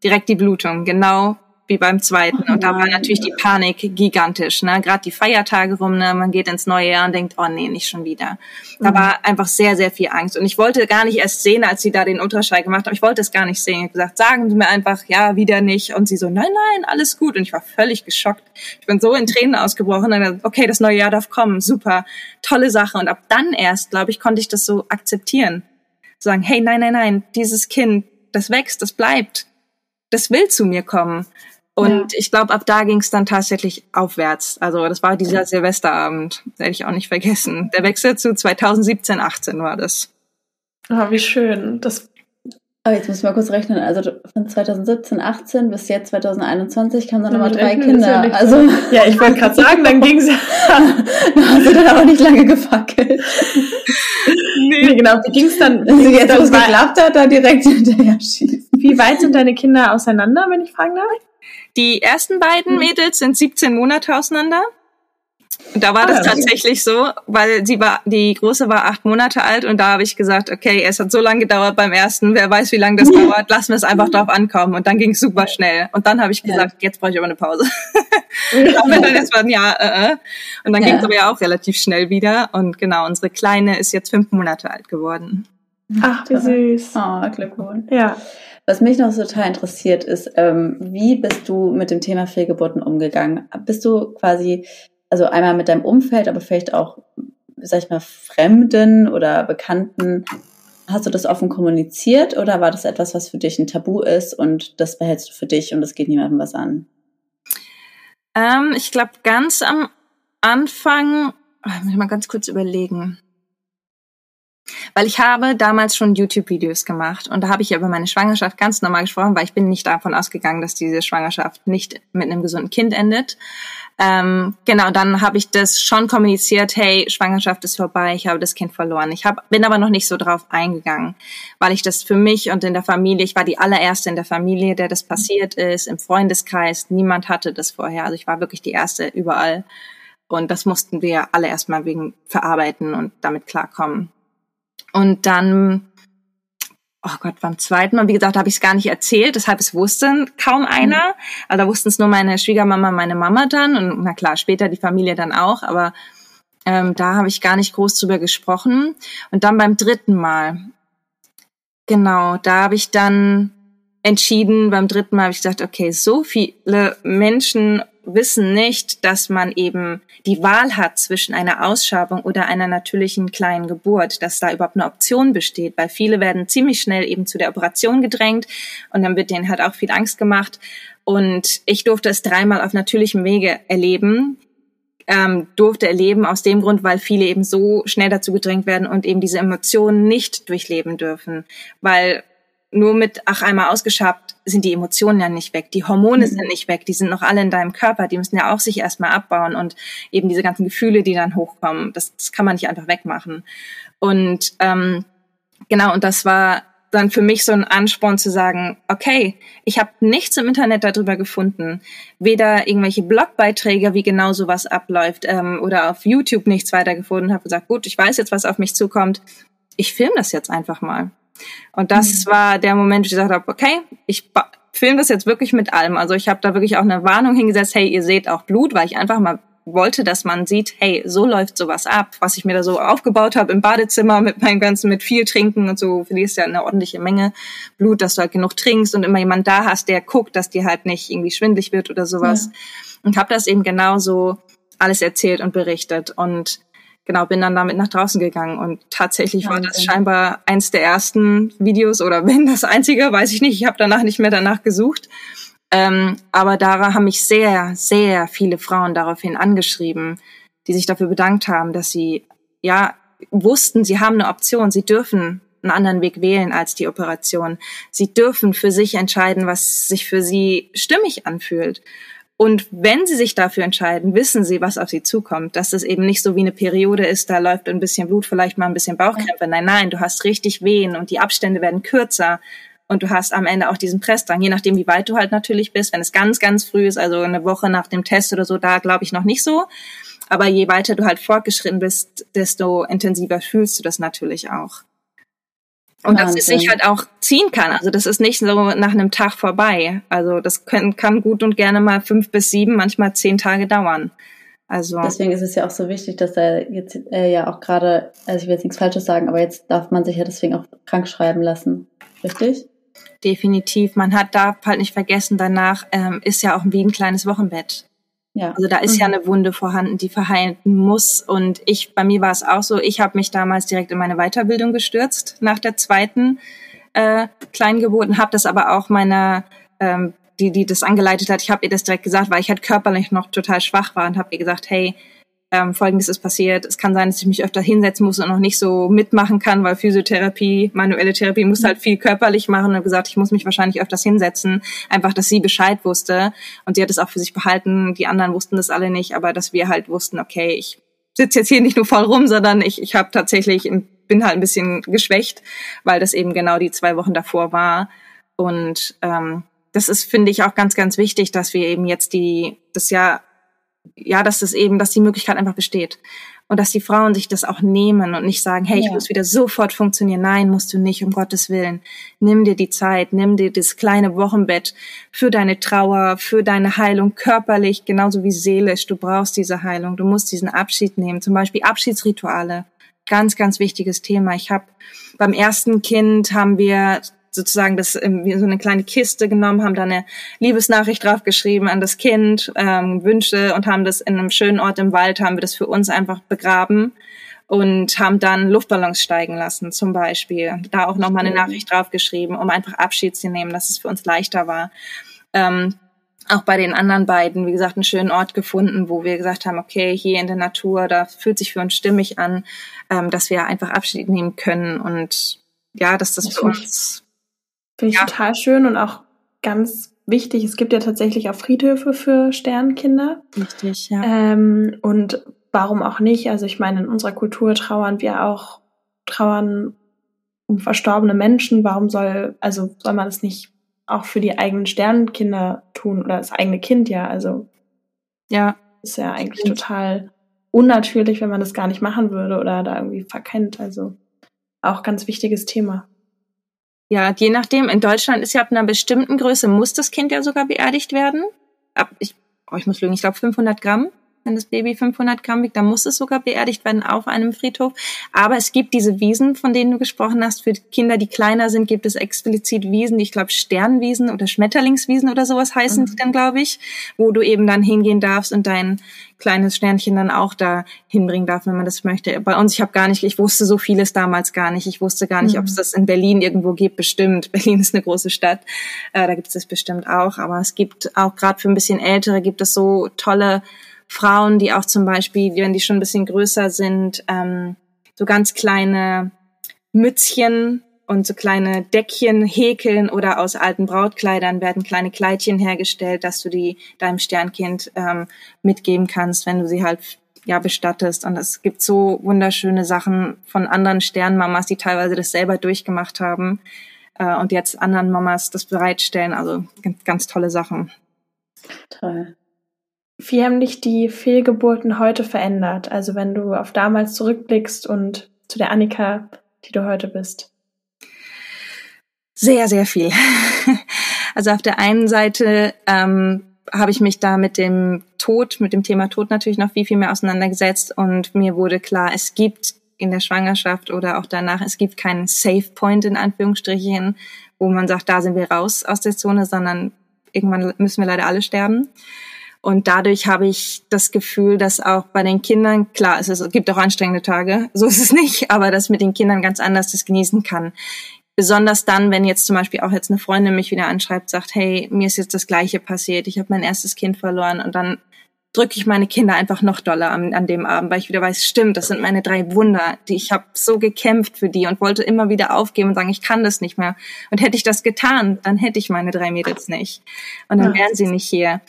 direkt die Blutung, genau wie beim zweiten. Und da war natürlich die Panik gigantisch. Ne? Gerade die Feiertage rum, ne? man geht ins neue Jahr und denkt, oh nee, nicht schon wieder. Da mhm. war einfach sehr, sehr viel Angst. Und ich wollte gar nicht erst sehen, als sie da den Ultraschall gemacht haben. Ich wollte es gar nicht sehen. Ich habe gesagt, sagen Sie mir einfach, ja, wieder nicht. Und sie so, nein, nein, alles gut. Und ich war völlig geschockt. Ich bin so in Tränen ausgebrochen. Und dann, okay, das neue Jahr darf kommen. Super, tolle Sache. Und ab dann erst, glaube ich, konnte ich das so akzeptieren. Sagen, hey, nein, nein, nein, dieses Kind, das wächst, das bleibt. Das will zu mir kommen. Und ja. ich glaube, ab da ging es dann tatsächlich aufwärts. Also das war dieser Silvesterabend, werde ich auch nicht vergessen. Der Wechsel zu 2017, 18 war das. Ah, wie schön. Das aber jetzt müssen wir kurz rechnen. Also von 2017, 18 bis jetzt 2021 kamen dann nochmal drei Kinder. Ja also <laughs> ja, ich wollte gerade sagen, dann ging es. <laughs> da hast du dann aber nicht lange gefackelt. Nee, nee genau. Wie ging es dann? Also jetzt, wo es geklappt hat, da direkt <laughs> hinterher schießen. Wie weit sind deine Kinder auseinander, wenn ich fragen darf? Die ersten beiden hm. Mädels sind 17 Monate auseinander. Und da war ah, das tatsächlich so, weil sie war, die große war acht Monate alt und da habe ich gesagt, okay, es hat so lange gedauert beim ersten, wer weiß, wie lange das dauert, lassen wir es einfach drauf ankommen. Und dann ging es super schnell. Und dann habe ich gesagt, ja. jetzt brauche ich aber eine Pause. <laughs> auch wenn dann jetzt war, ja, äh, äh. Und dann ja. ging es aber ja auch relativ schnell wieder. Und genau, unsere Kleine ist jetzt fünf Monate alt geworden. Ach, wie süß. Oh, Glückwunsch. Ja. Was mich noch total interessiert ist, ähm, wie bist du mit dem Thema Fehlgeburten umgegangen? Bist du quasi, also einmal mit deinem Umfeld, aber vielleicht auch, sag ich mal, Fremden oder Bekannten, hast du das offen kommuniziert oder war das etwas, was für dich ein Tabu ist und das behältst du für dich und es geht niemandem was an? Ähm, ich glaube, ganz am Anfang, oh, muss ich mal ganz kurz überlegen. Weil ich habe damals schon YouTube-Videos gemacht und da habe ich über meine Schwangerschaft ganz normal gesprochen, weil ich bin nicht davon ausgegangen, dass diese Schwangerschaft nicht mit einem gesunden Kind endet. Ähm, genau, dann habe ich das schon kommuniziert, hey, Schwangerschaft ist vorbei, ich habe das Kind verloren. Ich hab, bin aber noch nicht so drauf eingegangen, weil ich das für mich und in der Familie, ich war die allererste in der Familie, der das passiert ist, im Freundeskreis, niemand hatte das vorher. Also ich war wirklich die erste überall. Und das mussten wir alle erstmal wegen verarbeiten und damit klarkommen. Und dann, oh Gott, beim zweiten Mal, wie gesagt, habe ich es gar nicht erzählt, deshalb es wussten kaum einer. Also da wussten es nur meine Schwiegermama, meine Mama dann und na klar, später die Familie dann auch, aber ähm, da habe ich gar nicht groß drüber gesprochen. Und dann beim dritten Mal, genau, da habe ich dann entschieden, beim dritten Mal habe ich gesagt, okay, so viele Menschen wissen nicht, dass man eben die Wahl hat zwischen einer Ausschabung oder einer natürlichen kleinen Geburt, dass da überhaupt eine Option besteht, weil viele werden ziemlich schnell eben zu der Operation gedrängt und dann wird denen halt auch viel Angst gemacht. Und ich durfte es dreimal auf natürlichem Wege erleben, ähm, durfte erleben aus dem Grund, weil viele eben so schnell dazu gedrängt werden und eben diese Emotionen nicht durchleben dürfen, weil nur mit ach einmal ausgeschabt sind die Emotionen ja nicht weg, die Hormone mhm. sind nicht weg, die sind noch alle in deinem Körper, die müssen ja auch sich erstmal abbauen und eben diese ganzen Gefühle, die dann hochkommen, das, das kann man nicht einfach wegmachen. Und ähm, genau, und das war dann für mich so ein Ansporn zu sagen, okay, ich habe nichts im Internet darüber gefunden, weder irgendwelche Blogbeiträge, wie genau sowas abläuft, ähm, oder auf YouTube nichts weiter gefunden, habe gesagt, gut, ich weiß jetzt, was auf mich zukommt, ich filme das jetzt einfach mal. Und das mhm. war der Moment, wo ich gesagt habe, okay, ich filme das jetzt wirklich mit allem. Also ich habe da wirklich auch eine Warnung hingesetzt, hey, ihr seht auch Blut, weil ich einfach mal wollte, dass man sieht, hey, so läuft sowas ab, was ich mir da so aufgebaut habe im Badezimmer mit meinem ganzen, mit viel Trinken und so, verlierst ja eine ordentliche Menge Blut, dass du halt genug trinkst und immer jemand da hast, der guckt, dass dir halt nicht irgendwie schwindlig wird oder sowas. Ja. Und habe das eben genauso alles erzählt und berichtet und genau, bin dann damit nach draußen gegangen und tatsächlich Wahnsinn. war das scheinbar eins der ersten Videos oder <laughs> wenn das einzige, weiß ich nicht. Ich habe danach nicht mehr danach gesucht. Ähm, aber da haben mich sehr, sehr viele Frauen daraufhin angeschrieben, die sich dafür bedankt haben, dass sie ja wussten, sie haben eine Option, sie dürfen einen anderen Weg wählen als die Operation. Sie dürfen für sich entscheiden, was sich für sie stimmig anfühlt. Und wenn sie sich dafür entscheiden, wissen sie, was auf sie zukommt. Dass es eben nicht so wie eine Periode ist, da läuft ein bisschen Blut, vielleicht mal ein bisschen Bauchkrämpfe. Nein, nein, du hast richtig Wehen und die Abstände werden kürzer. Und du hast am Ende auch diesen Pressdrang, je nachdem, wie weit du halt natürlich bist. Wenn es ganz, ganz früh ist, also eine Woche nach dem Test oder so, da glaube ich noch nicht so. Aber je weiter du halt fortgeschritten bist, desto intensiver fühlst du das natürlich auch. Und dass es sich halt auch ziehen kann. Also das ist nicht so nach einem Tag vorbei. Also das können, kann gut und gerne mal fünf bis sieben, manchmal zehn Tage dauern. Also deswegen ist es ja auch so wichtig, dass er jetzt äh, ja auch gerade, also ich will jetzt nichts Falsches sagen, aber jetzt darf man sich ja deswegen auch krank schreiben lassen, richtig? Definitiv. Man hat darf halt nicht vergessen, danach ähm, ist ja auch wie ein kleines Wochenbett. Ja. Also da ist mhm. ja eine Wunde vorhanden, die verheilen muss. Und ich, bei mir war es auch so, ich habe mich damals direkt in meine Weiterbildung gestürzt nach der zweiten äh, Kleingeburt und habe das aber auch meiner, ähm, die, die das angeleitet hat, ich habe ihr das direkt gesagt, weil ich halt körperlich noch total schwach war und habe ihr gesagt, hey, ähm, Folgendes ist passiert. Es kann sein, dass ich mich öfter hinsetzen muss und noch nicht so mitmachen kann, weil Physiotherapie, manuelle Therapie muss halt viel körperlich machen und gesagt, ich muss mich wahrscheinlich öfters hinsetzen. Einfach, dass sie Bescheid wusste und sie hat es auch für sich behalten. Die anderen wussten das alle nicht, aber dass wir halt wussten, okay, ich sitze jetzt hier nicht nur voll rum, sondern ich, ich habe tatsächlich, bin halt ein bisschen geschwächt, weil das eben genau die zwei Wochen davor war. Und ähm, das ist, finde ich, auch ganz, ganz wichtig, dass wir eben jetzt die, das Jahr ja, dass es eben, dass die Möglichkeit einfach besteht. Und dass die Frauen sich das auch nehmen und nicht sagen, hey, ja. ich muss wieder sofort funktionieren. Nein, musst du nicht, um Gottes Willen. Nimm dir die Zeit, nimm dir das kleine Wochenbett für deine Trauer, für deine Heilung körperlich, genauso wie seelisch. Du brauchst diese Heilung. Du musst diesen Abschied nehmen. Zum Beispiel Abschiedsrituale. Ganz, ganz wichtiges Thema. Ich habe beim ersten Kind haben wir sozusagen das wie so eine kleine Kiste genommen, haben da eine Liebesnachricht draufgeschrieben an das Kind, ähm, Wünsche und haben das in einem schönen Ort im Wald, haben wir das für uns einfach begraben und haben dann Luftballons steigen lassen zum Beispiel. Da auch nochmal eine Nachricht draufgeschrieben, um einfach Abschied zu nehmen, dass es für uns leichter war. Ähm, auch bei den anderen beiden, wie gesagt, einen schönen Ort gefunden, wo wir gesagt haben, okay, hier in der Natur, da fühlt sich für uns stimmig an, ähm, dass wir einfach Abschied nehmen können und ja, dass das, das für uns Finde ich ja. total schön und auch ganz wichtig. Es gibt ja tatsächlich auch Friedhöfe für Sternkinder. Richtig, ja. Ähm, und warum auch nicht? Also ich meine, in unserer Kultur trauern wir auch, trauern um verstorbene Menschen. Warum soll, also soll man das nicht auch für die eigenen Sternkinder tun oder das eigene Kind ja? Also ja, ist ja eigentlich total unnatürlich, wenn man das gar nicht machen würde oder da irgendwie verkennt. Also auch ganz wichtiges Thema. Ja, je nachdem. In Deutschland ist ja ab einer bestimmten Größe muss das Kind ja sogar beerdigt werden. Ab, ich, oh, ich muss lügen, ich glaube 500 Gramm wenn das Baby 500 Gramm wiegt, dann muss es sogar beerdigt werden auf einem Friedhof. Aber es gibt diese Wiesen, von denen du gesprochen hast. Für Kinder, die kleiner sind, gibt es explizit Wiesen, ich glaube Sternwiesen oder Schmetterlingswiesen oder sowas heißen mhm. die dann, glaube ich, wo du eben dann hingehen darfst und dein kleines Sternchen dann auch da hinbringen darf, wenn man das möchte. Bei uns, ich habe gar nicht, ich wusste so vieles damals gar nicht. Ich wusste gar nicht, mhm. ob es das in Berlin irgendwo gibt. Bestimmt. <laughs> Berlin ist eine große Stadt. Äh, da gibt es das bestimmt auch. Aber es gibt auch gerade für ein bisschen Ältere gibt es so tolle Frauen, die auch zum Beispiel, wenn die schon ein bisschen größer sind, ähm, so ganz kleine Mützchen und so kleine Deckchen häkeln oder aus alten Brautkleidern werden kleine Kleidchen hergestellt, dass du die deinem Sternkind ähm, mitgeben kannst, wenn du sie halt ja bestattest. Und es gibt so wunderschöne Sachen von anderen Sternmamas, die teilweise das selber durchgemacht haben äh, und jetzt anderen Mamas das bereitstellen. Also ganz, ganz tolle Sachen. Toll. Wie haben dich die Fehlgeburten heute verändert? Also wenn du auf damals zurückblickst und zu der Annika, die du heute bist. Sehr, sehr viel. <laughs> Also auf der einen Seite ähm, habe ich mich da mit dem Tod, mit dem Thema Tod natürlich noch viel, viel mehr auseinandergesetzt und mir wurde klar, es gibt in der Schwangerschaft oder auch danach, es gibt keinen Safe Point in Anführungsstrichen, wo man sagt, da sind wir raus aus der Zone, sondern irgendwann müssen wir leider alle sterben. Und dadurch habe ich das Gefühl, dass auch bei den Kindern, klar, es, ist, es gibt auch anstrengende Tage, <laughs> so ist es nicht, aber dass mit den Kindern ganz anders das genießen kann. Besonders dann, wenn jetzt zum Beispiel auch jetzt eine Freundin mich wieder anschreibt, sagt, hey, mir ist jetzt das Gleiche passiert, ich habe mein erstes Kind verloren und dann drücke ich meine Kinder einfach noch doller an, an dem Abend, weil ich wieder weiß, stimmt, das sind meine drei Wunder, die ich habe so gekämpft für die und wollte immer wieder aufgeben und sagen, ich kann das nicht mehr. Und hätte ich das getan, dann hätte ich meine drei Mädels nicht. Und dann wären sie nicht hier.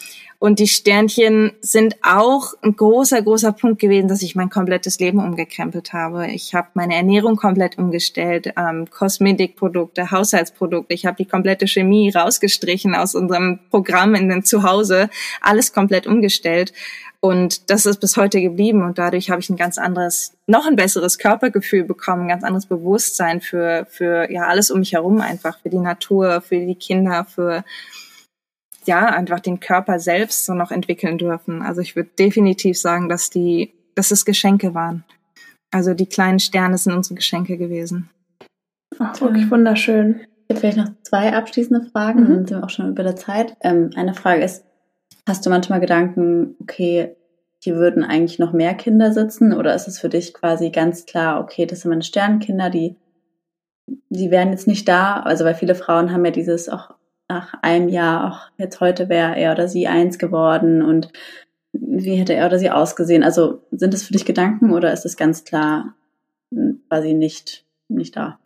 Und die Sternchen sind auch ein großer, großer Punkt gewesen, dass ich mein komplettes Leben umgekrempelt habe. Ich habe meine Ernährung komplett umgestellt, ähm, Kosmetikprodukte, Haushaltsprodukte. Ich habe die komplette Chemie rausgestrichen aus unserem Programm in den Zuhause, alles komplett umgestellt. Und das ist bis heute geblieben und dadurch habe ich ein ganz anderes, noch ein besseres Körpergefühl bekommen, ein ganz anderes Bewusstsein für, für ja alles um mich herum einfach, für die Natur, für die Kinder, für ja, einfach den Körper selbst so noch entwickeln dürfen. Also ich würde definitiv sagen, dass die, dass es Geschenke waren. Also die kleinen Sterne sind unsere Geschenke gewesen. Ach, wirklich wunderschön. Ich habe vielleicht noch zwei abschließende Fragen, mhm. dann sind wir auch schon über der Zeit. Ähm, eine Frage ist, hast du manchmal Gedanken, okay, hier würden eigentlich noch mehr Kinder sitzen oder ist es für dich quasi ganz klar, okay, das sind meine Sternkinder, die, die wären jetzt nicht da, also weil viele Frauen haben ja dieses auch nach einem Jahr, auch jetzt heute wäre er oder sie eins geworden und wie hätte er oder sie ausgesehen? Also sind das für dich Gedanken oder ist es ganz klar hm, quasi nicht, nicht da?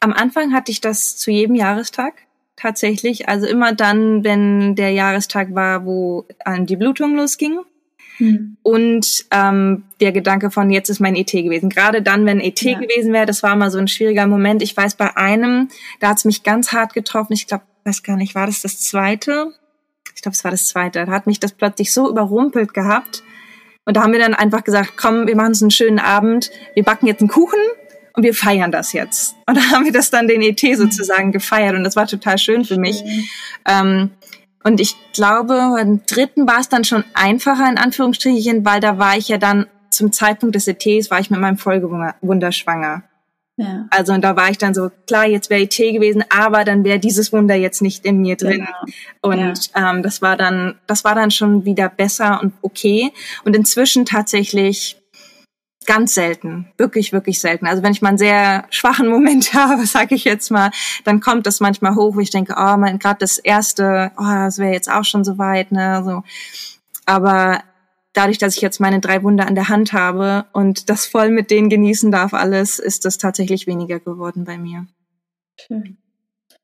Am Anfang hatte ich das zu jedem Jahrestag tatsächlich. Also immer dann, wenn der Jahrestag war, wo die Blutung losging. Hm. Und ähm, der Gedanke von jetzt ist mein ET gewesen. Gerade dann, wenn ET ja. gewesen wäre, das war mal so ein schwieriger Moment. Ich weiß, bei einem, da hat es mich ganz hart getroffen. Ich glaube, weiß gar nicht, war das das zweite? Ich glaube, es war das zweite. Da hat mich das plötzlich so überrumpelt gehabt. Und da haben wir dann einfach gesagt, komm, wir machen uns einen schönen Abend, wir backen jetzt einen Kuchen und wir feiern das jetzt. Und da haben wir das dann den ET mhm. sozusagen gefeiert und das war total schön für mich. Ähm, und ich glaube, beim dritten war es dann schon einfacher in Anführungsstrichen, weil da war ich ja dann zum Zeitpunkt des ETs war ich mit meinem Folgewunder schwanger. Ja. Also und da war ich dann so, klar, jetzt wäre IT gewesen, aber dann wäre dieses Wunder jetzt nicht in mir drin. Genau. Und ja. ähm, das war dann, das war dann schon wieder besser und okay. Und inzwischen tatsächlich ganz selten, wirklich, wirklich selten. Also wenn ich mal einen sehr schwachen Moment <laughs> habe, sage ich jetzt mal, dann kommt das manchmal hoch, wo ich denke, oh, mein, gerade das erste, oh, das wäre jetzt auch schon so weit, ne, so. Aber dadurch, dass ich jetzt meine drei Wunder an der Hand habe und das voll mit denen genießen darf, alles, ist das tatsächlich weniger geworden bei mir. Schön.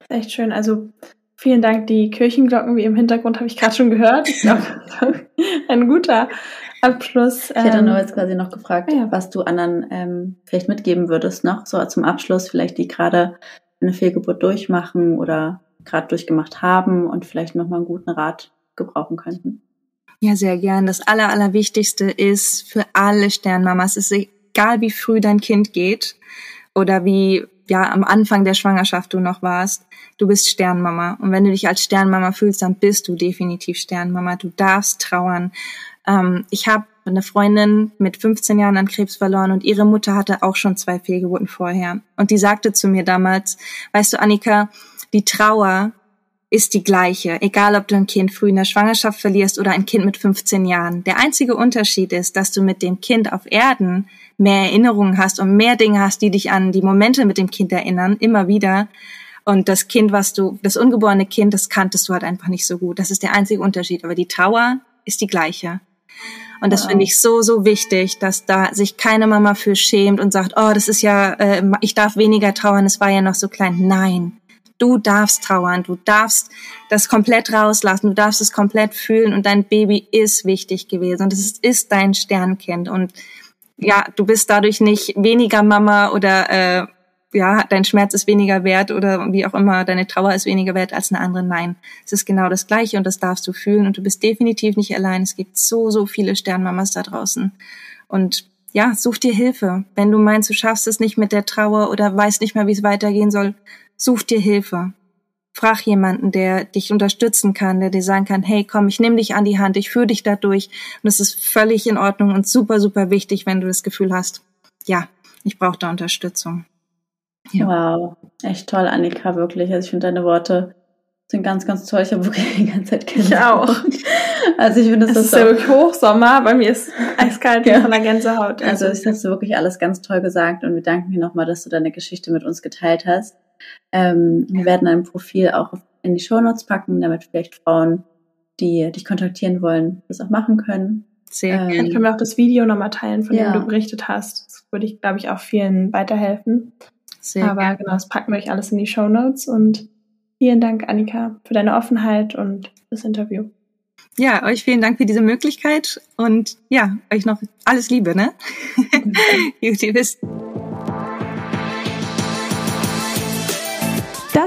Echt schön. Also vielen Dank. Die Kirchenglocken wie im Hintergrund habe ich gerade schon gehört. Ich glaube, <laughs> ein guter Abschluss. Ich hätte nur ähm, jetzt quasi noch gefragt, ja. was du anderen ähm, vielleicht mitgeben würdest, noch so zum Abschluss, vielleicht die gerade eine Fehlgeburt durchmachen oder gerade durchgemacht haben und vielleicht nochmal einen guten Rat gebrauchen könnten. Ja, sehr gern. Das Aller, Allerwichtigste ist für alle Sternmamas, es ist egal, wie früh dein Kind geht oder wie ja am Anfang der Schwangerschaft du noch warst, du bist Sternmama. Und wenn du dich als Sternmama fühlst, dann bist du definitiv Sternmama. Du darfst trauern. Ähm, ich habe eine Freundin mit 15 Jahren an Krebs verloren und ihre Mutter hatte auch schon zwei Fehlgeburten vorher. Und die sagte zu mir damals, weißt du, Annika, die Trauer ist die gleiche, egal ob du ein Kind früh in der Schwangerschaft verlierst oder ein Kind mit 15 Jahren. Der einzige Unterschied ist, dass du mit dem Kind auf Erden mehr Erinnerungen hast und mehr Dinge hast, die dich an die Momente mit dem Kind erinnern, immer wieder. Und das Kind, was du, das ungeborene Kind, das kanntest du halt einfach nicht so gut. Das ist der einzige Unterschied. Aber die Trauer ist die gleiche. Und das finde ich so, so wichtig, dass da sich keine Mama für schämt und sagt, oh, das ist ja, äh, ich darf weniger trauern, es war ja noch so klein. Nein, Du darfst trauern, du darfst das komplett rauslassen, du darfst es komplett fühlen und dein Baby ist wichtig gewesen und es ist, dein Sternkind und ja, du bist dadurch nicht weniger Mama oder äh, ja, dein Schmerz ist weniger wert oder wie auch immer, deine Trauer ist weniger wert als eine andere. Nein, es ist genau das Gleiche und das darfst du fühlen und du bist definitiv nicht allein. Es gibt so, so viele Sternmamas da draußen. Und ja, such dir Hilfe. Wenn du meinst, du schaffst es nicht mit der Trauer oder weißt nicht mehr, wie es weitergehen soll, Such dir Hilfe. Frag jemanden, der dich unterstützen kann, der dir sagen kann, hey, komm, ich nehme dich an die Hand, ich führe dich dadurch. Und es ist völlig in Ordnung und super, super wichtig, wenn du das Gefühl hast, ja, ich brauche da Unterstützung. Ja. Wow, echt toll, Annika, wirklich. Also ich finde deine Worte sind ganz, ganz toll. Ich habe wirklich die ganze Zeit Gänsehaut. Ich auch. Also ich finde, das es ist ja wirklich Hochsommer. Bei mir ist eiskalt ja. von der Gänsehaut. Also, also das hast du wirklich alles ganz toll gesagt und wir danken dir nochmal, dass du deine Geschichte mit uns geteilt hast. Ähm, wir werden ein Profil auch in die Shownotes packen, damit vielleicht Frauen, die dich kontaktieren wollen, das auch machen können. Sehr ähm, gerne. Können wir auch das Video nochmal teilen, von ja. dem du berichtet hast. Das würde ich, glaube ich, auch vielen weiterhelfen. Sehr Aber gerne. genau, das packen wir euch alles in die Shownotes und vielen Dank, Annika, für deine Offenheit und das Interview. Ja, euch vielen Dank für diese Möglichkeit und ja, euch noch alles Liebe, ne? <laughs> Gut, ihr wisst.